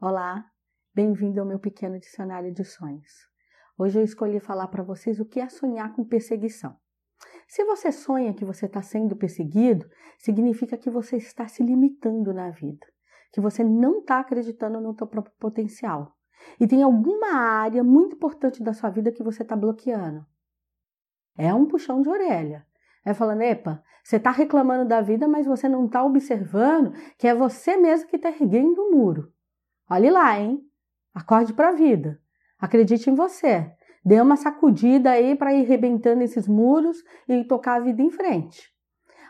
Olá, bem-vindo ao meu pequeno dicionário de sonhos. Hoje eu escolhi falar para vocês o que é sonhar com perseguição. Se você sonha que você está sendo perseguido, significa que você está se limitando na vida, que você não está acreditando no seu próprio potencial e tem alguma área muito importante da sua vida que você está bloqueando. É um puxão de orelha. É falando, epa, você está reclamando da vida, mas você não está observando que é você mesmo que está erguendo o muro. Olhe lá, hein? Acorde para a vida. Acredite em você. Dê uma sacudida aí para ir rebentando esses muros e tocar a vida em frente.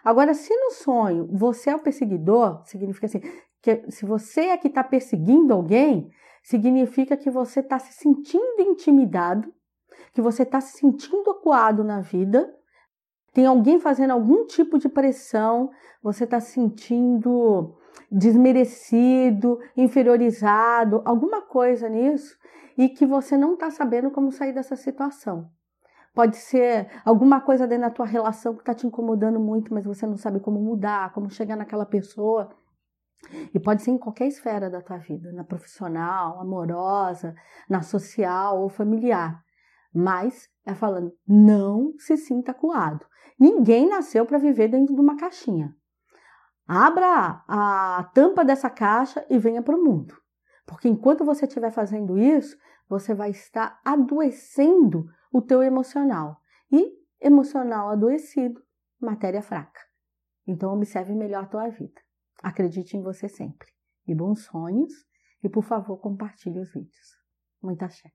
Agora, se no sonho você é o perseguidor, significa assim, que se você é que está perseguindo alguém, significa que você está se sentindo intimidado, que você está se sentindo acuado na vida, tem alguém fazendo algum tipo de pressão, você está se sentindo desmerecido, inferiorizado, alguma coisa nisso, e que você não está sabendo como sair dessa situação. Pode ser alguma coisa dentro da tua relação que está te incomodando muito, mas você não sabe como mudar, como chegar naquela pessoa. E pode ser em qualquer esfera da tua vida, na profissional, amorosa, na social ou familiar. Mas é falando, não se sinta acuado. Ninguém nasceu para viver dentro de uma caixinha. Abra a tampa dessa caixa e venha para o mundo. Porque enquanto você estiver fazendo isso, você vai estar adoecendo o teu emocional. E emocional adoecido, matéria fraca. Então observe melhor a tua vida. Acredite em você sempre. E bons sonhos. E por favor, compartilhe os vídeos. Muita fé.